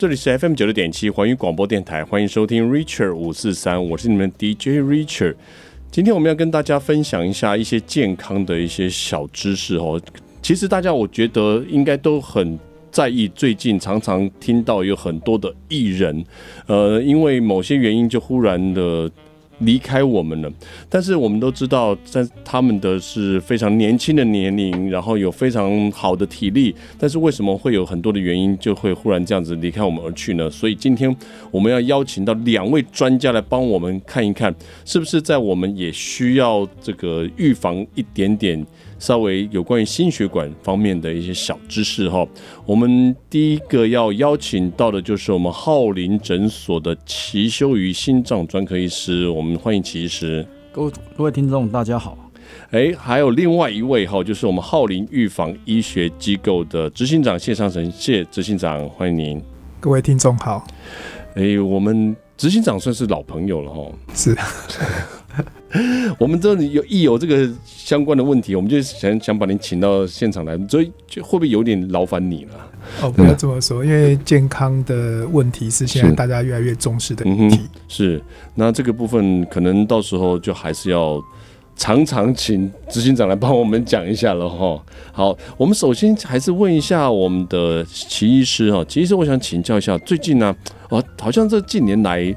这里是 FM 九六点七环宇广播电台，欢迎收听 Richard 五四三，我是你们 DJ Richard。今天我们要跟大家分享一下一些健康的一些小知识哦。其实大家我觉得应该都很在意，最近常常听到有很多的艺人，呃，因为某些原因就忽然的。离开我们了，但是我们都知道，在他们的是非常年轻的年龄，然后有非常好的体力，但是为什么会有很多的原因，就会忽然这样子离开我们而去呢？所以今天我们要邀请到两位专家来帮我们看一看，是不是在我们也需要这个预防一点点。稍微有关于心血管方面的一些小知识哈，我们第一个要邀请到的就是我们浩林诊所的齐修瑜心脏专科医师，我们欢迎齐医师。各位各位听众大家好，哎，还有另外一位哈，就是我们浩林预防医学机构的执行长谢尚成谢执行长，欢迎您。各位听众好，哎，我们执行长算是老朋友了哈，是。我们这里有一有这个相关的问题，我们就想想把您请到现场来，所以就会不会有点劳烦你了？哦，不要这么说，因为健康的问题是现在大家越来越重视的问题。嗯。是，那这个部分可能到时候就还是要常常请执行长来帮我们讲一下了哈。好，我们首先还是问一下我们的齐医师哈，齐医师，我想请教一下，最近呢，哦，好像这近年来。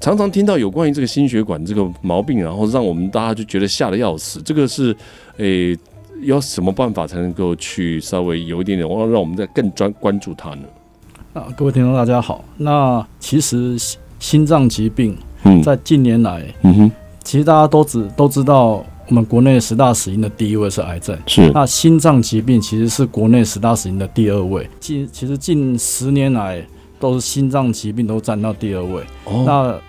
常常听到有关于这个心血管这个毛病，然后让我们大家就觉得吓得要死。这个是，诶、欸，要什么办法才能够去稍微有一点点，让让我们再更专关注它呢？啊，各位听众大家好。那其实心脏疾病，在近年来，嗯哼，其实大家都知都知道，我们国内十大死因的第一位是癌症，是。那心脏疾病其实是国内十大死因的第二位。近其实近十年来，都是心脏疾病都占到第二位。哦，那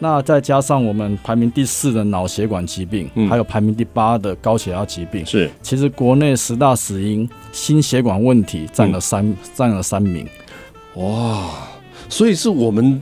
那再加上我们排名第四的脑血管疾病，嗯，还有排名第八的高血压疾病，是，其实国内十大死因心血管问题占了三占、嗯、了三名，哇，所以是我们。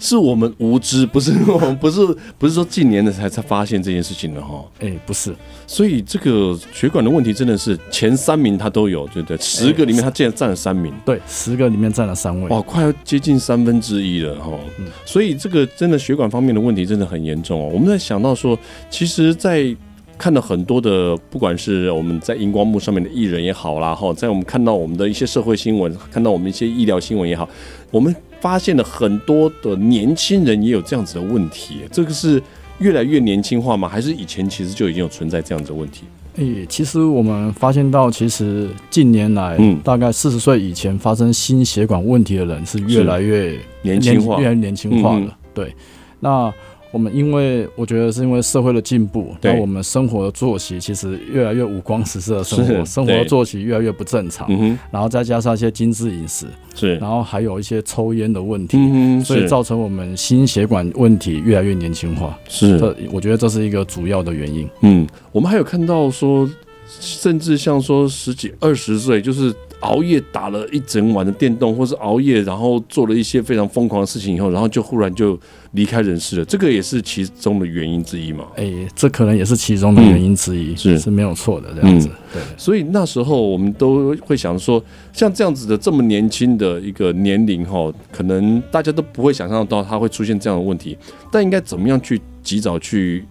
是我们无知，不是 我们不是不是说近年的才才发现这件事情的哈。哎、欸，不是，所以这个血管的问题真的是前三名他都有，对不对？十个里面他竟然占了三名，对，十个里面占了三位，哇，快要接近三分之一了哈。所以这个真的血管方面的问题真的很严重哦。我们在想到说，其实，在看到很多的，不管是我们在荧光幕上面的艺人也好啦，哈，在我们看到我们的一些社会新闻，看到我们一些医疗新闻也好，我们。发现了很多的年轻人也有这样子的问题，这个是越来越年轻化吗？还是以前其实就已经有存在这样子的问题？诶，其实我们发现到，其实近年来，嗯，大概四十岁以前发生心血管问题的人是越来越年轻化，越来越年轻化了。嗯、对，那。我们因为我觉得是因为社会的进步，那我们生活的作息其实越来越五光十色的生活，生活的作息越来越不正常，然后再加上一些精致饮食，是，然后还有一些抽烟的问题，所以造成我们心血管问题越来越年轻化，是，这我觉得这是一个主要的原因。嗯，我们还有看到说，甚至像说十几二十岁就是。熬夜打了一整晚的电动，或是熬夜然后做了一些非常疯狂的事情以后，然后就忽然就离开人世了。这个也是其中的原因之一嘛？哎、欸，这可能也是其中的原因之一，嗯、是是没有错的这样子。嗯、对，所以那时候我们都会想说，像这样子的这么年轻的一个年龄哈，可能大家都不会想象到他会出现这样的问题，但应该怎么样去及早去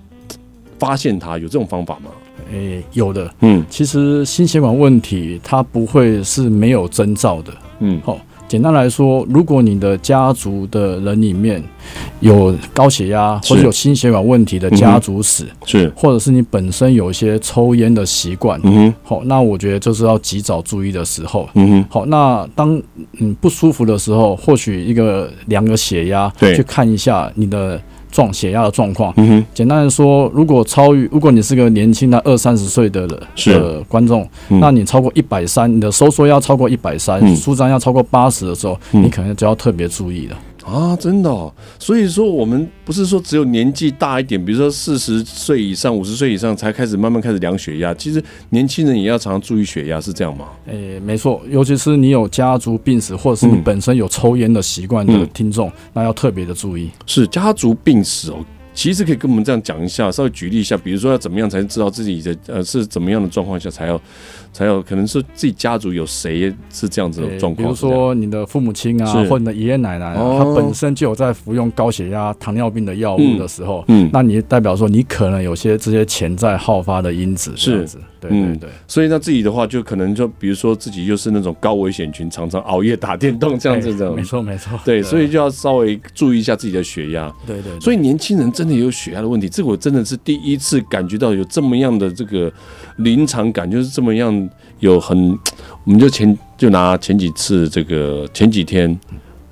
发现它？有这种方法吗？诶、欸，有的，嗯，其实心血管问题它不会是没有征兆的，嗯，好，简单来说，如果你的家族的人里面有高血压或者有心血管问题的家族史，是，或者是你本身有一些抽烟的习惯，嗯哼，好，那我觉得就是要及早注意的时候，嗯哼，好，那当嗯不舒服的时候，或许一个量个血压，对，去看一下你的。状血压的状况，嗯哼，简单的说，如果超于，如果你是个年轻的二三十岁的的观众，嗯，那你超过一百三，你的收缩要超过一百三，舒张要超过八十的时候，嗯，你可能就要特别注意了。啊，真的哦，所以说我们不是说只有年纪大一点，比如说四十岁以上、五十岁以上才开始慢慢开始量血压，其实年轻人也要常常注意血压，是这样吗？诶、欸，没错，尤其是你有家族病史或者是你本身有抽烟的习惯的听众，嗯，那要特别的注意。是家族病史哦，其实可以跟我们这样讲一下，稍微举例一下，比如说要怎么样才知道自己的呃是怎么样的状况下才要才有可能是自己家族有谁是这样子的状况，比如说你的父母亲啊，或者你的爷爷奶奶啊，哦、他本身就有在服用高血压、糖尿病的药物的时候，嗯，那你代表说你可能有些这些潜在好发的因子这样子。是。对对对、嗯，所以那自己的话，就可能就比如说自己又是那种高危险群，常常熬夜打电动这样子的，没错没错，对，所以就要稍微注意一下自己的血压。对对，对，所以年轻人真的有血压的问题，这个我真的是第一次感觉到有这么样的这个临场感，就是这么样有很，我们就前就拿前几次这个前几天。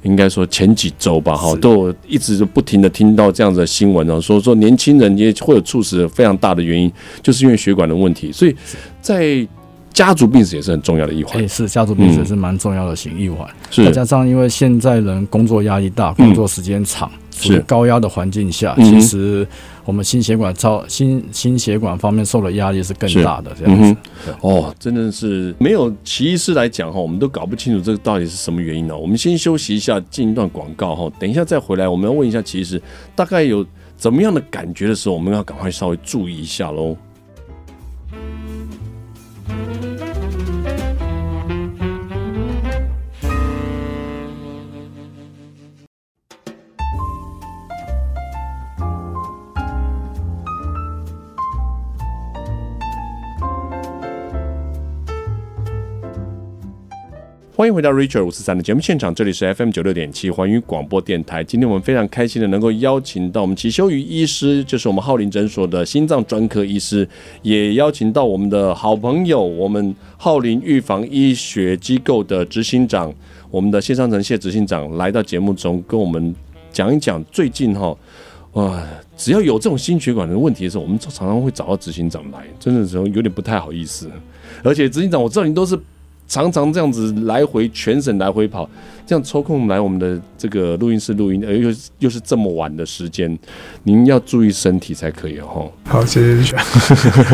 应该说前几周吧，哈，都一直就不停的听到这样子的新闻哦，说说年轻人也会有猝死非常大的原因，就是因为血管的问题，所以在家族病史也是很重要的一环。是家族病史是蛮重要的型一环，是。再加上因为现在人工作压力大，工作时间长。是。高压的环境下，其实我们心血管超心心血管方面受的压力是更大的。这样子，哦，真的是没有齐医师来讲哈，我们都搞不清楚这个到底是什么原因呢？我们先休息一下，进一段广告哈，等一下再回来，我们要问一下齐医师，大概有怎么样的感觉的时候，我们要赶快稍微注意一下喽。欢迎回到 Richard 五四三的节目现场，这里是 FM 九六点七环宇广播电台。今天我们非常开心的能够邀请到我们齐修瑜医师，就是我们浩林诊所的心脏专科医师，也邀请到我们的好朋友，我们浩林预防医学机构的执行长，我们的谢尚成谢执行长来到节目中，跟我们讲一讲最近哈，哇，只要有这种心血管的问题的时候，我们常常会找到执行长来，真的时候有点不太好意思，而且执行长，我知道你都是。常常这样子来回全省来回跑，这样抽空来我们的这个录音室录音，而又又是这么晚的时间，您要注意身体才可以哦。好，谢谢。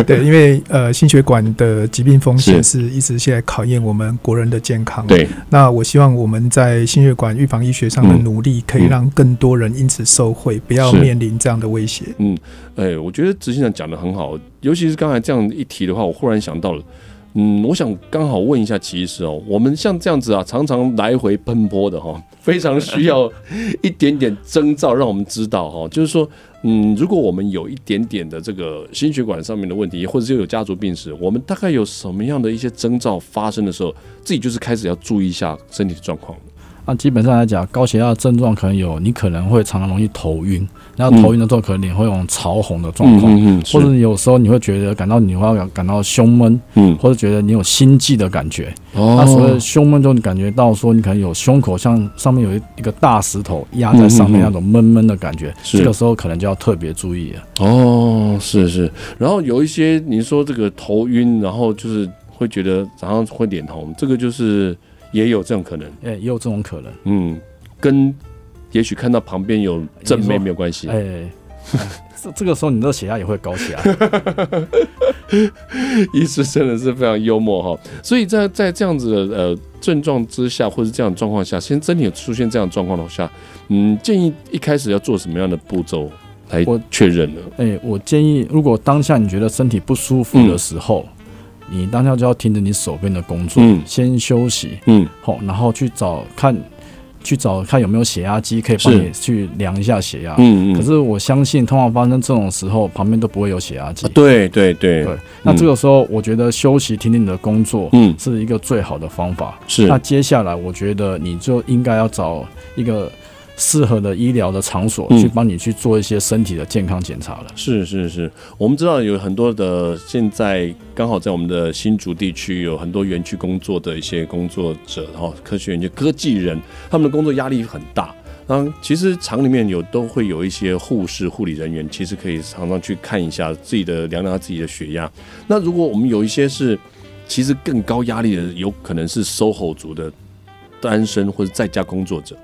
对，因为呃，心血管的疾病风险是一直现在考验我们国人的健康。对，那我希望我们在心血管预防医学上的努力，可以让更多人因此受惠，不要面临这样的威胁。嗯，哎、欸，我觉得执行长讲的很好，尤其是刚才这样一提的话，我忽然想到了。嗯，我想刚好问一下齐医师哦，我们像这样子啊，常常来回奔波的哈，非常需要一点点征兆，让我们知道哈，就是说，嗯，如果我们有一点点的这个心血管上面的问题，或者是有家族病史，我们大概有什么样的一些征兆发生的时候，自己就是开始要注意一下身体的状况。那基本上来讲，高血压的症状可能有，你可能会常常容易头晕，然后头晕的时候可能脸会有潮红的状况，嗯嗯、或者有时候你会觉得感到你会感到胸闷，嗯，或者觉得你有心悸的感觉。哦，那所谓胸闷就你感觉到说你可能有胸口像上面有一一个大石头压在上面那种闷闷的感觉，嗯、这个时候可能就要特别注意了。哦，是是，然后有一些你说这个头晕，然后就是会觉得早上会脸红，这个就是。也有这种可能，哎、欸，也有这种可能，嗯，跟也许看到旁边有正妹没有关系，哎、欸，这这个时候你的血压也会高起来，医师真的是非常幽默哈，所以在在这样子的呃症状之下，或是这样的状况下，先真的有出现这样的状况的话，嗯，建议一开始要做什么样的步骤来确认呢？哎、欸，我建议如果当下你觉得身体不舒服的时候。嗯你当下就要停止你手边的工作，嗯、先休息，嗯，好，然后去找看，去找看有没有血压机可以帮你去量一下血压，嗯嗯。可是我相信，通常发生这种时候，旁边都不会有血压机。对对对对。那这个时候，我觉得休息，停止你的工作，嗯，是一个最好的方法。是。那接下来，我觉得你就应该要找一个。适合的医疗的场所去帮你去做一些身体的健康检查了。是是是，我们知道有很多的现在刚好在我们的新竹地区有很多园区工作的一些工作者，然后科学园区科技人，他们的工作压力很大。那其实厂里面有都会有一些护士、护理人员，其实可以常常去看一下自己的量量自己的血压。那如果我们有一些是其实更高压力的，有可能是 SOHO 族的单身或者在家工作者。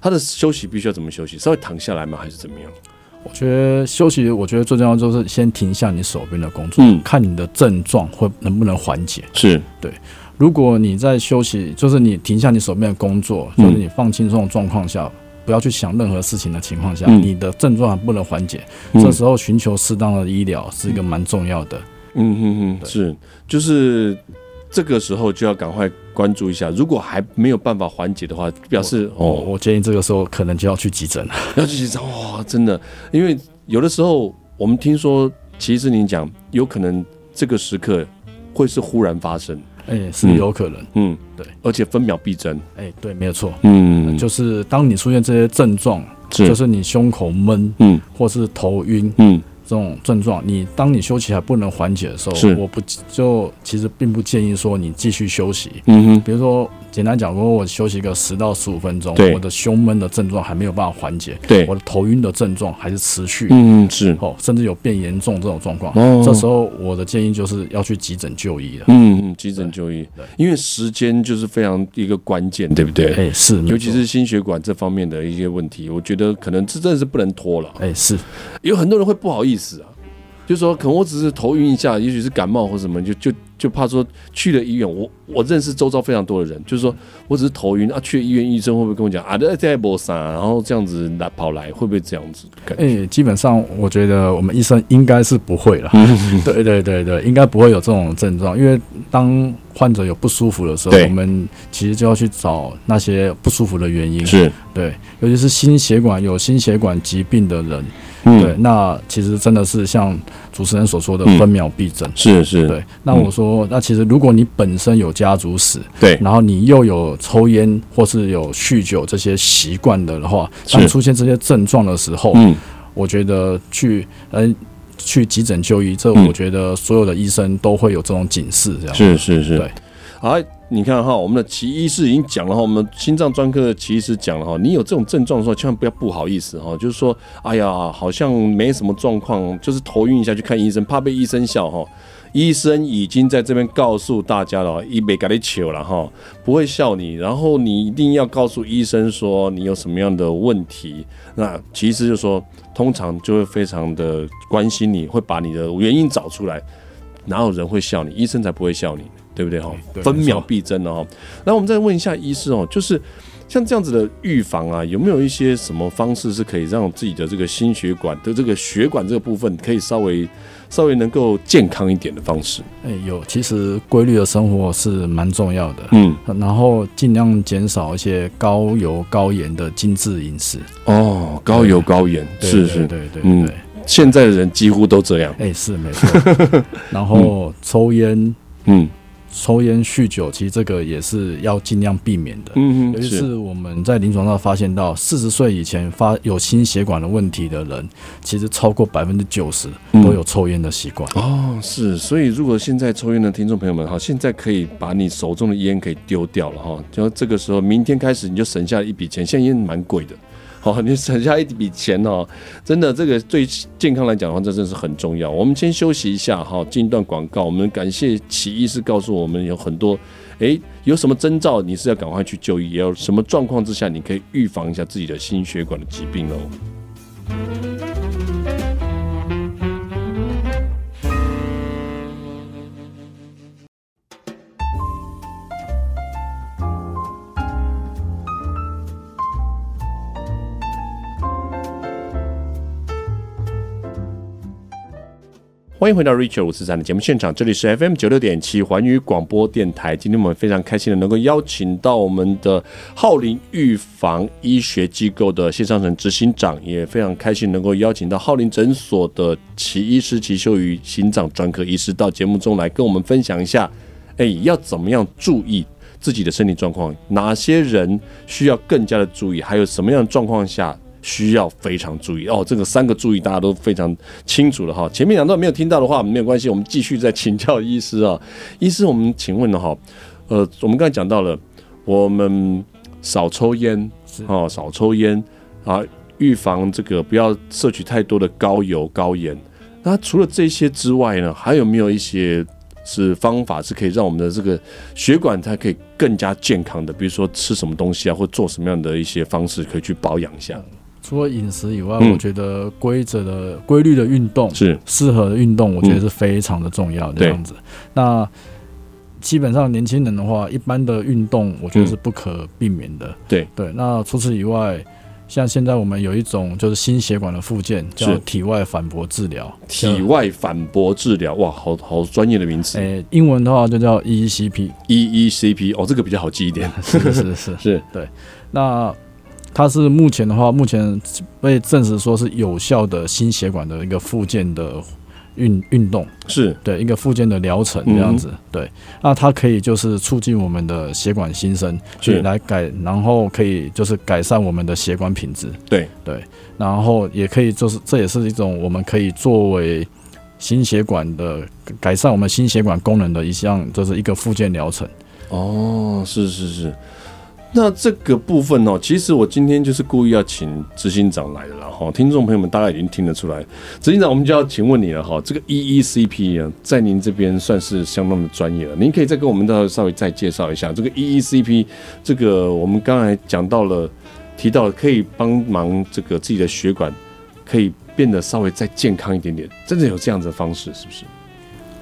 他的休息必须要怎么休息？稍微躺下来吗？还是怎么样？我觉得休息，我觉得最重要就是先停下你手边的工作，嗯，看你的症状会能不能缓解。是对。如果你在休息，就是你停下你手边的工作，就是你放轻松的状况下，不要去想任何事情的情况下，嗯你的症状还不能缓解，嗯这时候寻求适当的医疗是一个蛮重要的。嗯嗯嗯，是，就是这个时候就要赶快关注一下，如果还没有办法缓解的话，表示哦，我建议这个时候可能就要去急诊了。要去急诊。哇，真的，因为有的时候我们听说，其实您讲有可能这个时刻会是忽然发生，哎、是有可能。嗯，对，而且分秒必争，哎、对，没有错。嗯，就是当你出现这些症状，是。就是你胸口闷，嗯。或是头晕嗯这种症状，你当你休息还不能缓解的时候，我不就其实并不建议说你继续休息。嗯哼，比如说，简单讲，如果我休息个十到十五分钟，我的胸闷的症状还没有办法缓解，对。我的头晕的症状还是持续，嗯是，哦，甚至有变严重这种状况，哦。这时候我的建议就是要去急诊就医了。嗯嗯，急诊就医。对，因为时间就是非常一个关键，对不对？哎、是，尤其是心血管这方面的一些问题，我觉得可能这真的是不能拖了。哎、是，有很多人会不好意思啊，就说可能我只是头晕一下，也许是感冒或什么，就就就怕说去了医院，我我认识周遭非常多的人，就是说我只是头晕啊，去了医院，医生会不会跟我讲啊，这啥，然后这样子来跑来，会不会这样子感觉？哎、基本上我觉得我们医生应该是不会了。对对对对，应该不会有这种症状，因为当患者有不舒服的时候，我们其实就要去找那些不舒服的原因。是，对，尤其是心血管有心血管疾病的人，嗯。对，那其实真的是像主持人所说的嗯分秒必争。是是，对，那我说，那其实如果你本身有家族史，对，然后你又有抽烟或是有酗酒这些习惯的的话，是。当出现这些症状的时候，嗯。我觉得去嗯去急诊就医，这嗯。我觉得所有的医生都会有这种警示，这样。是是是，对。好，你看哈，我们的齐医师已经讲了哈，我们心脏专科的齐医师讲了哈，你有这种症状的时候，千万不要不好意思哈，就是说，哎呀，好像没什么状况，就是头晕一下去看医生，怕被医生笑哈。医生已经在这边告诉大家了，一没给你糗了哈，不会笑你，然后你一定要告诉医生说你有什么样的问题。那其实就是说，通常就会非常的关心你，会把你的原因找出来。哪有人会笑你？医生才不会笑你，对不对哈？对分秒必争的哈。那我们再问一下医师哦，就是像这样子的预防啊，有没有一些什么方式是可以让自己的这个心血管的这个血管这个部分可以稍微稍微能够健康一点的方式？哎、有，其实规律的生活是蛮重要的，嗯，然后尽量减少一些高油高盐的精致饮食。哦，高油高盐，对是是，对对对嗯对，现在的人几乎都这样，哎、是没错。然后抽烟、嗯抽烟、酗酒，其实这个也是要尽量避免的。嗯嗯，尤其是我们在临床上发现到，四十岁以前发有心血管的问题的人，其实超过百分之九十都有抽烟的习惯。哦，是，所以如果现在抽烟的听众朋友们哈，现在可以把你手中的烟可以丢掉了哈，就这个时候，明天开始你就省下一笔钱，现在烟蛮贵的，好，你省下一笔钱哦，真的这个对健康来讲的话，这真是很重要。我们先休息一下哈，进一段广告，我们感谢奇医师告诉我们有很多，诶，有什么征兆你是要赶快去就医，也有什么状况之下你可以预防一下自己的心血管的疾病哦。欢迎回到 Richard 五四三的节目现场，这里是 FM 九六点七环宇广播电台。今天我们非常开心的能够邀请到我们的浩林预防医学机构的谢尚成执行长，也非常开心能够邀请到浩林诊所的齐医师齐秀瑜心脏专科医师到节目中来跟我们分享一下，哎，要怎么样注意自己的身体状况？哪些人需要更加的注意？还有什么样的状况下？需要非常注意哦，这个三个注意大家都非常清楚了哈。前面两段没有听到的话没有关系，我们继续再请教医师啊。医师，我们请问了哈，呃，我们刚才讲到了，我们少抽烟哦，少抽烟啊，预防这个不要摄取太多的高油高盐。那除了这些之外呢，还有没有一些是方法是可以让我们的这个血管它可以更加健康的？比如说吃什么东西啊，或做什么样的一些方式可以去保养一下？除了饮食以外，嗯我觉得规则的规律的运动是适合的运动，我觉得是非常的重要。这样子，那基本上年轻人的话，一般的运动我觉得是不可避免的。对对，那除此以外，像现在我们有一种就是心血管的附件，叫体外反搏治疗。体外反搏治疗，哇，好好专业的名词。诶、欸，英文的话就叫 EECP。EECP，哦，这个比较好记一点。是是是是，是 对。那它是目前的话，目前被证实说是有效的心血管的一个复健的。运运动。是。对一个复健的疗程这样子，嗯、对，那它可以就是促进我们的血管新生，去来改，然后可以就是改善我们的血管品质，对。对，然后也可以就是这也是一种我们可以作为心血管的改善我们心血管功能的一项，就是一个复健疗程。哦，是是是。那这个部分哦，其实我今天就是故意要请执行长来的了哈。听众朋友们大概已经听得出来，执行长，我们就要请问你了哈。这个 EECP 啊，在您这边算是相当的专业了。您可以再跟我们再稍微再介绍一下这个 EECP。这个我们刚才讲到了，提到了可以帮忙这个自己的血管可以变得稍微再健康一点点，真的有这样子的方式是不是？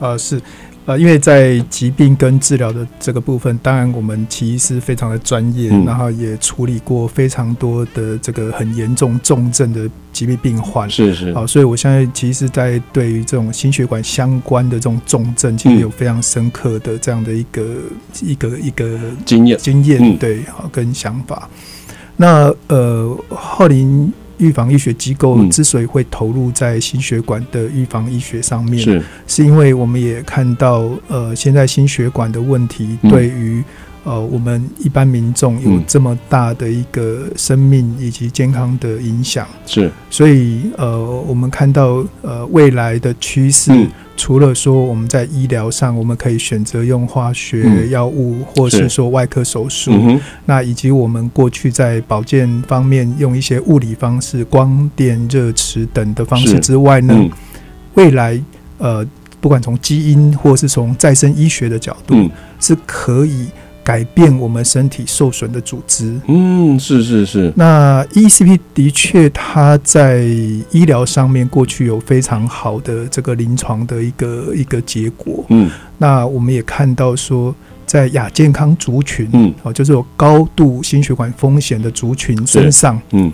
呃，是。呃，因为在疾病跟治疗的这个部分，当然我们其实非常的专业，嗯，然后也处理过非常多的这个很严重重症的疾病病患。是是。好，所以我相信，其实，在对于这种心血管相关的这种重症，其实有非常深刻的这样的一个、嗯、一个一个经验经验，对，好跟想法。那呃，浩林。预防医学机构之所以会投入在心血管的预防医学上面，是。是因为我们也看到，呃，现在心血管的问题对于呃我们一般民众有这么大的一个生命以及健康的影响，是，所以呃，我们看到呃未来的趋势。除了说我们在医疗上，我们可以选择用化学药物，或是说外科手术，嗯，那以及我们过去在保健方面用一些物理方式，光电、热磁等的方式之外呢，嗯、未来呃，不管从基因或是从再生医学的角度，嗯、是可以。改变我们身体受损的组织。嗯，是是是。那 ECP 的确，它在医疗上面过去有非常好的这个临床的一个一个结果。嗯，那我们也看到说，在亚健康族群，嗯，哦，就是有高度心血管风险的族群身上，嗯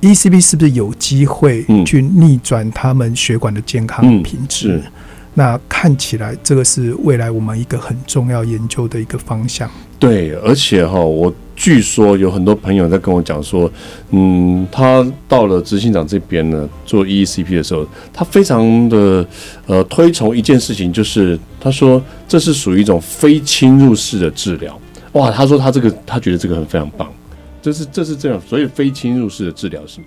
，ECP 是不是有机会去逆转他们血管的健康品质？嗯，那看起来，这个是未来我们一个很重要研究的一个方向。对，而且哈，我据说有很多朋友在跟我讲说，嗯，他到了执行长这边呢，做 EECP 的时候，他非常的呃推崇一件事情，就是他说这是属于一种非侵入式的治疗。哇，他说他这个他觉得这个很非常棒，这是这是这样，所以非侵入式的治疗是吗？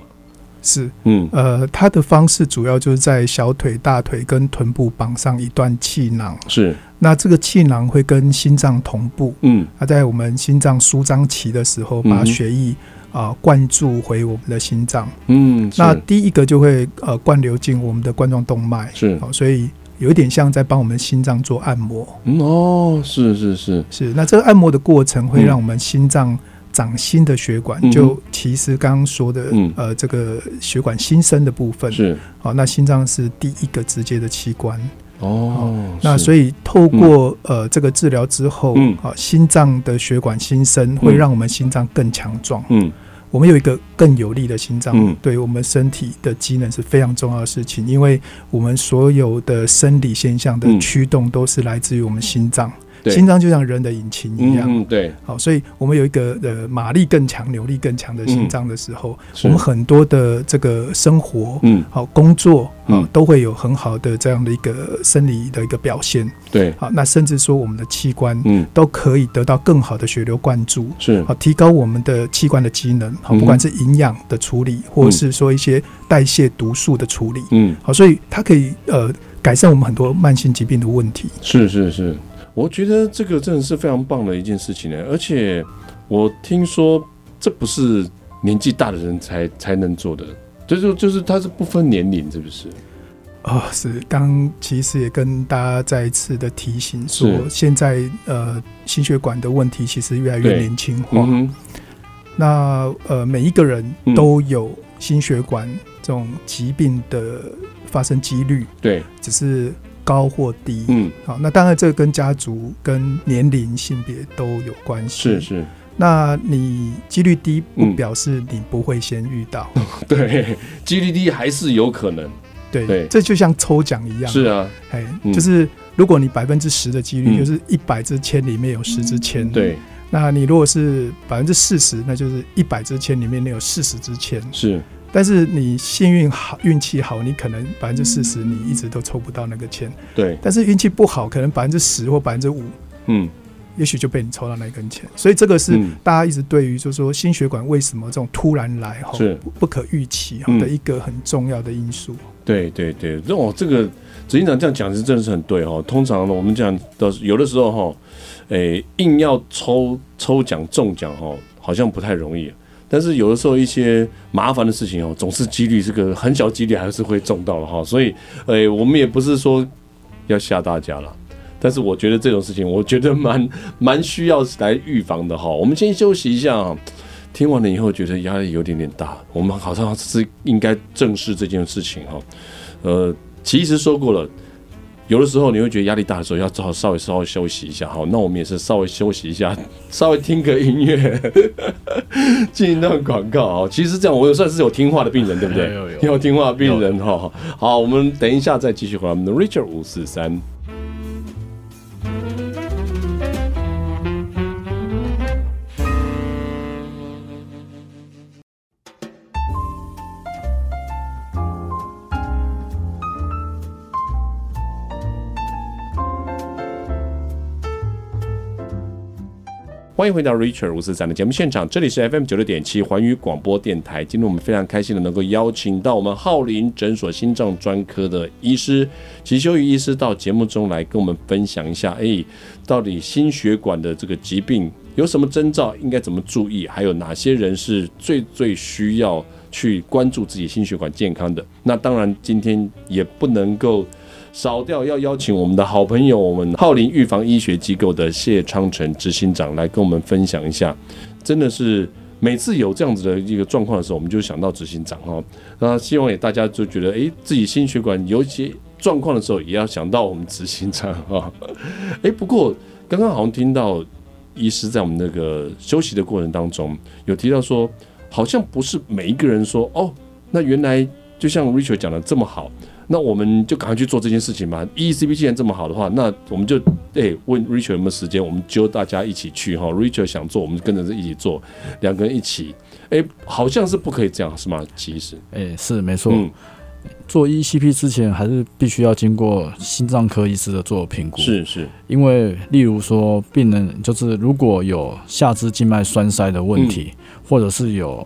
是，嗯，呃，它的方式主要就是在小腿、大腿跟臀部绑上一段气囊，是。那这个气囊会跟心脏同步，嗯，它在我们心脏舒张期的时候，把血液啊、呃、灌注回我们的心脏，嗯，那第一个就会呃灌流进我们的冠状动脉，是，所以有一点像在帮我们心脏做按摩，嗯，哦，是是是。是。那这个按摩的过程会让我们心脏长新的血管，嗯、就其实刚刚说的，嗯，呃，这个血管新生的部分。是，好，那心脏是第一个直接的器官。哦，那所以透过呃这个治疗之后，嗯，啊，心脏的血管新生会让我们心脏更强壮，嗯，我们有一个更有力的心脏，嗯，对我们身体的机能是非常重要的事情，因为我们所有的生理现象的驱动都是来自于我们心脏。心脏就像人的引擎一样，嗯，对，好，所以我们有一个呃马力更强、扭力更强的心脏的时候，我们很多的这个生活，嗯，好工作，嗯，都会有很好的这样的一个生理的一个表现，对，好，那甚至说我们的器官，嗯，都可以得到更好的血流灌注，是，好，提高我们的器官的机能，好，不管是营养的处理，或者是说一些代谢毒素的处理，嗯，好，所以它可以呃改善我们很多慢性疾病的问题，是是是。我觉得这个真的是非常棒的一件事情呢，而且我听说这不是年纪大的人才才能做的，就是就是它是不分年龄，是不是？哦，是。刚其实也跟大家再一次的提醒说，现在呃心血管的问题其实越来越年轻化。嗯、那呃每一个人都有心血管这种疾病的发生几率，对，只是。高或低，嗯，好，那当然这个跟家族、跟年龄、性别都有关系。是是，那你几率低不表示你不会先遇到，嗯、对，几率低还是有可能。对，对这就像抽奖一样。是啊，哎，就是如果你百分之十的几率，就是一百支签里面有十支签。对，那你如果是百分之四十，那就是一百支签里面有四十支签。是，但是你幸运好，运气好，你可能百分之四十你一直都抽不到那个签。对，但是运气不好，可能百分之十或百分之五。嗯。也许就被你抽到那根签，所以这个是大家一直对于就是说心血管为什么这种突然来哈，不可预期哈的一个很重要的因素。对对对，那我，这个执行长这样讲是真的是很对哈。通常呢，我们讲的有的时候哈，诶，硬要抽抽奖中奖哈，好像不太容易。但是有的时候一些麻烦的事情哦，总是几率这个很小几率还是会中到了哈。所以，诶，我们也不是说要吓大家了。但是我觉得这种事情，我觉得蛮 蛮需要来预防的哈。我们先休息一下啊，听完了以后觉得压力有点点大，我们好像是应该正视这件事情哈。呃，其实说过了，有的时候你会觉得压力大的时候，要只好稍微稍微休息一下好。那我们也是稍微休息一下，稍微听个音乐，进一段广告啊。其实这样我也算是有听话的病人，对不对？有有有听话的病人哈。好，我们等一下再继续回来。我们的 Richard 五四三。欢迎回到 Richard 五四三的节目现场，这里是 FM 九六点七环宇广播电台。今天我们非常开心的能够邀请到我们浩林诊所心脏专科的医师齐修宇医师到节目中来跟我们分享一下，哎，到底心血管的这个疾病有什么征兆，应该怎么注意，还有哪些人是最最需要去关注自己心血管健康的？那当然，今天也不能够。少掉要邀请我们的好朋友，我们浩林预防医学机构的谢昌成执行长来跟我们分享一下。真的是每次有这样子的一个状况的时候，我们就想到执行长哈。那希望也大家就觉得，诶，自己心血管有些状况的时候，也要想到我们执行长哈。诶，不过刚刚好像听到医师在我们那个休息的过程当中，有提到说，好像不是每一个人说哦，那原来就像 Richard 讲的这么好。那我们就赶快去做这件事情吧。EECP 既然这么好的话，那我们就诶、欸、问 Richard 有没有时间，我们揪大家一起去哈。Richard 想做，我们就跟着一起做，两个人一起。诶、欸，好像是不可以这样，是吗？其实，诶、欸，是没错。嗯、做 EECP 之前，还是必须要经过心脏科医师的做评估。是是，因为例如说，病人就是如果有下肢静脉栓塞的问题，嗯、或者是有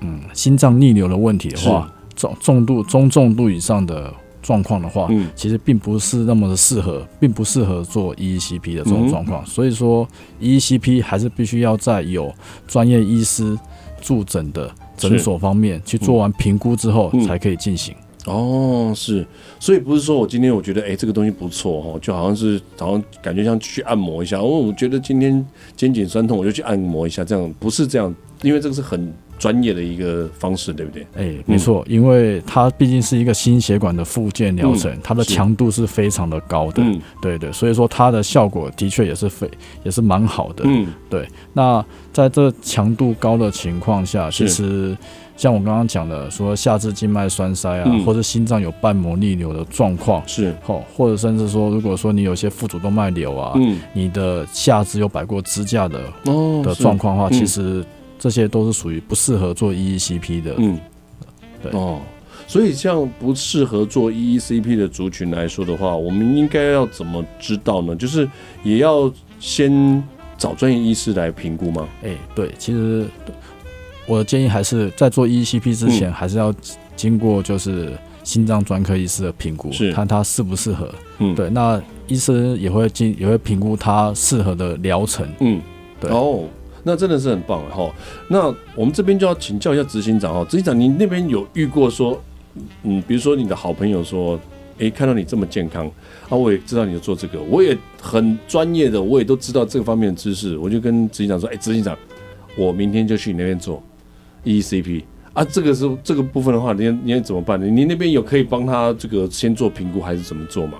嗯心脏逆流的问题的话。重重度、中重度以上的状况的话，嗯，其实并不是那么的适合，并不适合做 EECP 的这种状况。所以说，EECP 还是必须要在有专业医师助诊的诊所方面去做完评估之后，才可以进行。哦，是，所以不是说我今天我觉得，哎，这个东西不错哦，就好像是好像感觉像去按摩一下。哦，我觉得今天肩颈酸痛，我就去按摩一下，这样不是这样，因为这个是很。专业的一个方式，对不对？哎、欸，没错，因为它毕竟是一个心血管的复健疗程，它的强度是非常的高的，嗯、对对，所以说它的效果的确也是非也是蛮好的，嗯，对。那在这强度高的情况下，其实像我刚刚讲的，说下肢静脉栓塞啊，嗯、或者心脏有瓣膜逆流的状况，是，好，或者甚至说，如果说你有些腹主动脉瘤啊，嗯，你的下肢有摆过支架的哦的状况的话，嗯、其实。这些都是属于不适合做 EECP 的，嗯，对哦，所以像不适合做 EECP 的族群来说的话，我们应该要怎么知道呢？就是也要先找专业医师来评估吗？哎，对，其实我的建议还是在做 EECP 之前，还是要经过就是心脏专科医师的评估，是看他适不适合。嗯，对，那医生也会进也会评估他适合的疗程。嗯，对哦。那真的是很棒哈。那我们这边就要请教一下执行长哈，执行长，你那边有遇过说，嗯，比如说你的好朋友说，诶，看到你这么健康啊，我也知道你做这个，我也很专业的，我也都知道这个方面的知识，我就跟执行长说，诶，执行长，我明天就去你那边做 E C P 啊，这个是这个部分的话，你你怎么办呢？你那边有可以帮他这个先做评估还是怎么做吗？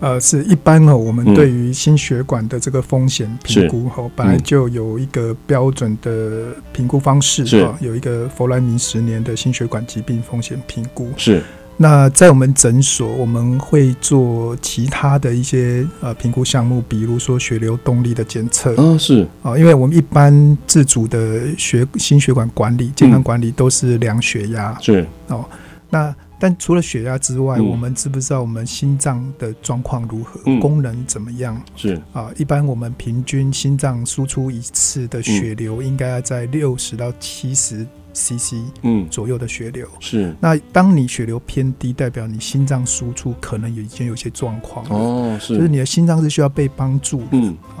呃，是一般哦，我们对于心血管的这个风险评估哈，本来就有一个标准的评估方式哈，有一个弗莱明十年的心血管疾病风险评估是。那在我们诊所，我们会做其他的一些呃评估项目，比如说血流动力的检测。嗯，是啊，因为我们一般自主的血心血管管理、健康管理都是量血压。是哦，那。但除了血压之外，嗯、我们知不知道我们心脏的状况如何，嗯、功能怎么样？是。啊，一般我们平均心脏输出一次的血流应该要在六十到七十 CC 嗯。左右的血流。嗯、是。那当你血流偏低，代表你心脏输出可能已经有些状况哦，是。就是你的心脏是需要被帮助的。嗯，好，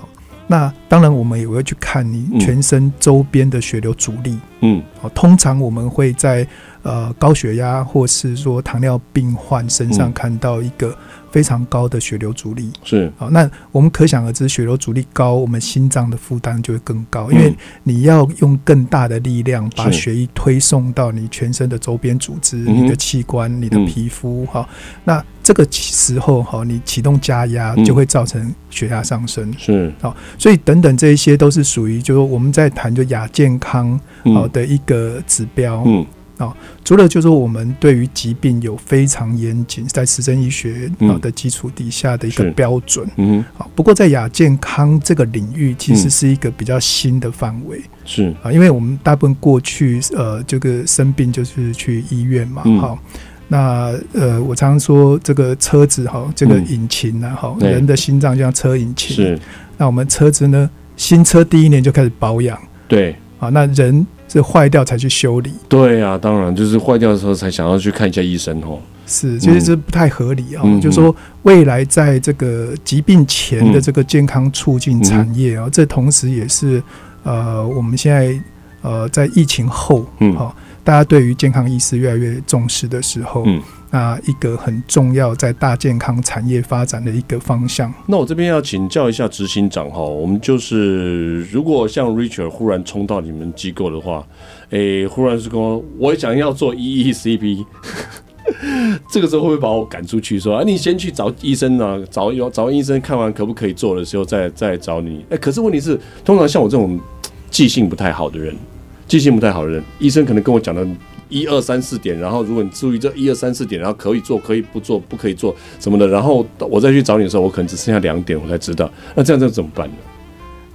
那当然我们也会去看你全身周边的血流阻力。嗯，好，通常我们会在。呃，高血压或是说糖尿病患身上看到一个非常高的血流阻力，是。好，那我们可想而知，血流阻力高，我们心脏的负担就会更高，因为你要用更大的力量把血液推送到你全身的周边组织、你的器官、你的皮肤，哈，那这个时候哈，你启动加压就会造成血压上升，是。好，所以等等这一些都是属于，就是我们在谈就亚健康好的一个指标，嗯。啊，除了就是说我们对于疾病有非常严谨，在实证医学啊的基础底下的一个标准，嗯，好，不过在亚健康这个领域，其实是一个比较新的范围，是。啊，因为我们大部分过去呃这个生病就是去医院嘛，好，那呃我常常说这个车子哈，这个引擎呢，哈，人的心脏就像车引擎，是，那我们车子呢，新车第一年就开始保养，对，啊，那人。是坏掉才去修理，对啊，当然就是坏掉的时候才想要去看一下医生哦。是，其实这不太合理啊。就是说，未来在这个疾病前的这个健康促进产业啊，这同时也是呃，我们现在呃，在疫情后，嗯，好，大家对于健康意识越来越重视的时候，嗯。那一个很重要，在大健康产业发展的一个方向。那我这边要请教一下执行长哈，我们就是如果像 Richard 忽然冲到你们机构的话，诶、欸，忽然是说我想要做 EECP，这个时候会不会把我赶出去？说啊，你先去找医生啊，找有找医生看完可不可以做的时候再再找你。诶、欸，可是问题是，通常像我这种记性不太好的人，记性不太好的人，医生可能跟我讲的。一二三四点，然后如果你注意这一二三四点，然后可以做，可以不做，不可以做什么的，然后我再去找你的时候，我可能只剩下两点，我才知道。那这样这怎么办呢？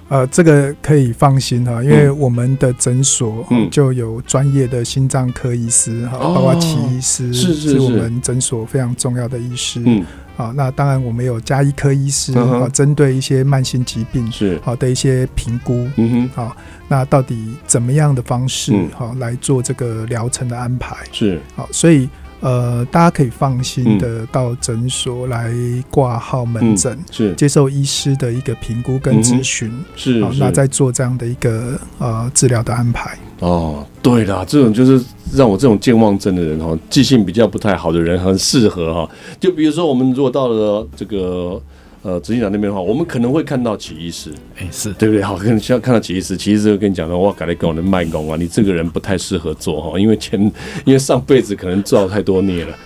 呃，这个可以放心哈，因为我们的诊所就有专业的心脏科医师哈，包括齐医师，是是是我们诊所非常重要的医师。嗯，好，那当然我们有加医科医师啊，针对一些慢性疾病是。好的一些评估。嗯哼，好。那到底怎么样的方式好、嗯、来做这个疗程的安排？是。好，所以呃，大家可以放心的到诊所来挂号门诊、嗯，是接受医师的一个评估跟咨询、嗯，是好，那再做这样的一个呃治疗的安排。哦，对啦，这种就是让我这种健忘症的人哈，记性比较不太好的人很适合哈。就比如说我们如果到了这个。呃，执行长那边的话，我们可能会看到起医师，哎，是对不对？好，可能像看到起医师，起医师就跟你讲说，哇，改来跟我的卖功啊，你这个人不太适合做哈，因为前 因为上辈子可能造太多孽了，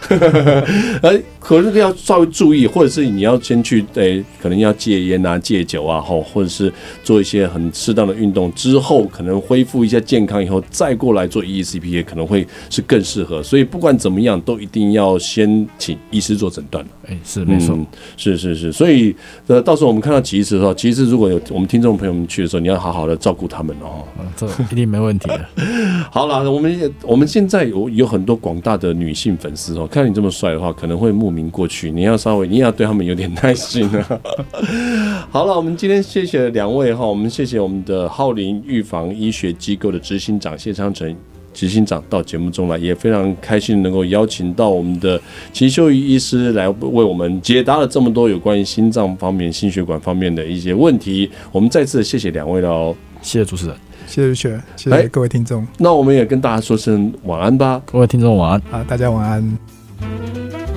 哎，可是要稍微注意，或者是你要先去，哎，可能要戒烟啊、戒酒啊，吼，或者是做一些很适当的运动之后，可能恢复一下健康以后，再过来做 EECP 也可能会是更适合。所以不管怎么样，都一定要先请医师做诊断。哎，是没错，是是是，所以。呃，到时候我们看到吉时的时候，其实如果有我们听众朋友们去的时候，你要好好的照顾他们哦。嗯，这一定没问题的。好了，我们我们现在有有很多广大的女性粉丝哦，看你这么帅的话，可能会慕名过去。你要稍微，你要对他们有点耐心啊。好了，我们今天谢谢两位哈，我们谢谢我们的浩林预防医学机构的执行长谢昌成。执行长到节目中来，也非常开心能够邀请到我们的秦秀仪医师来为我们解答了这么多有关于心脏方面、心血管方面的一些问题。我们再次谢谢两位了哦，谢谢主持人，谢谢雪，谢谢各位听众。那我们也跟大家说声晚安吧，各位听众晚安，啊，大家晚安。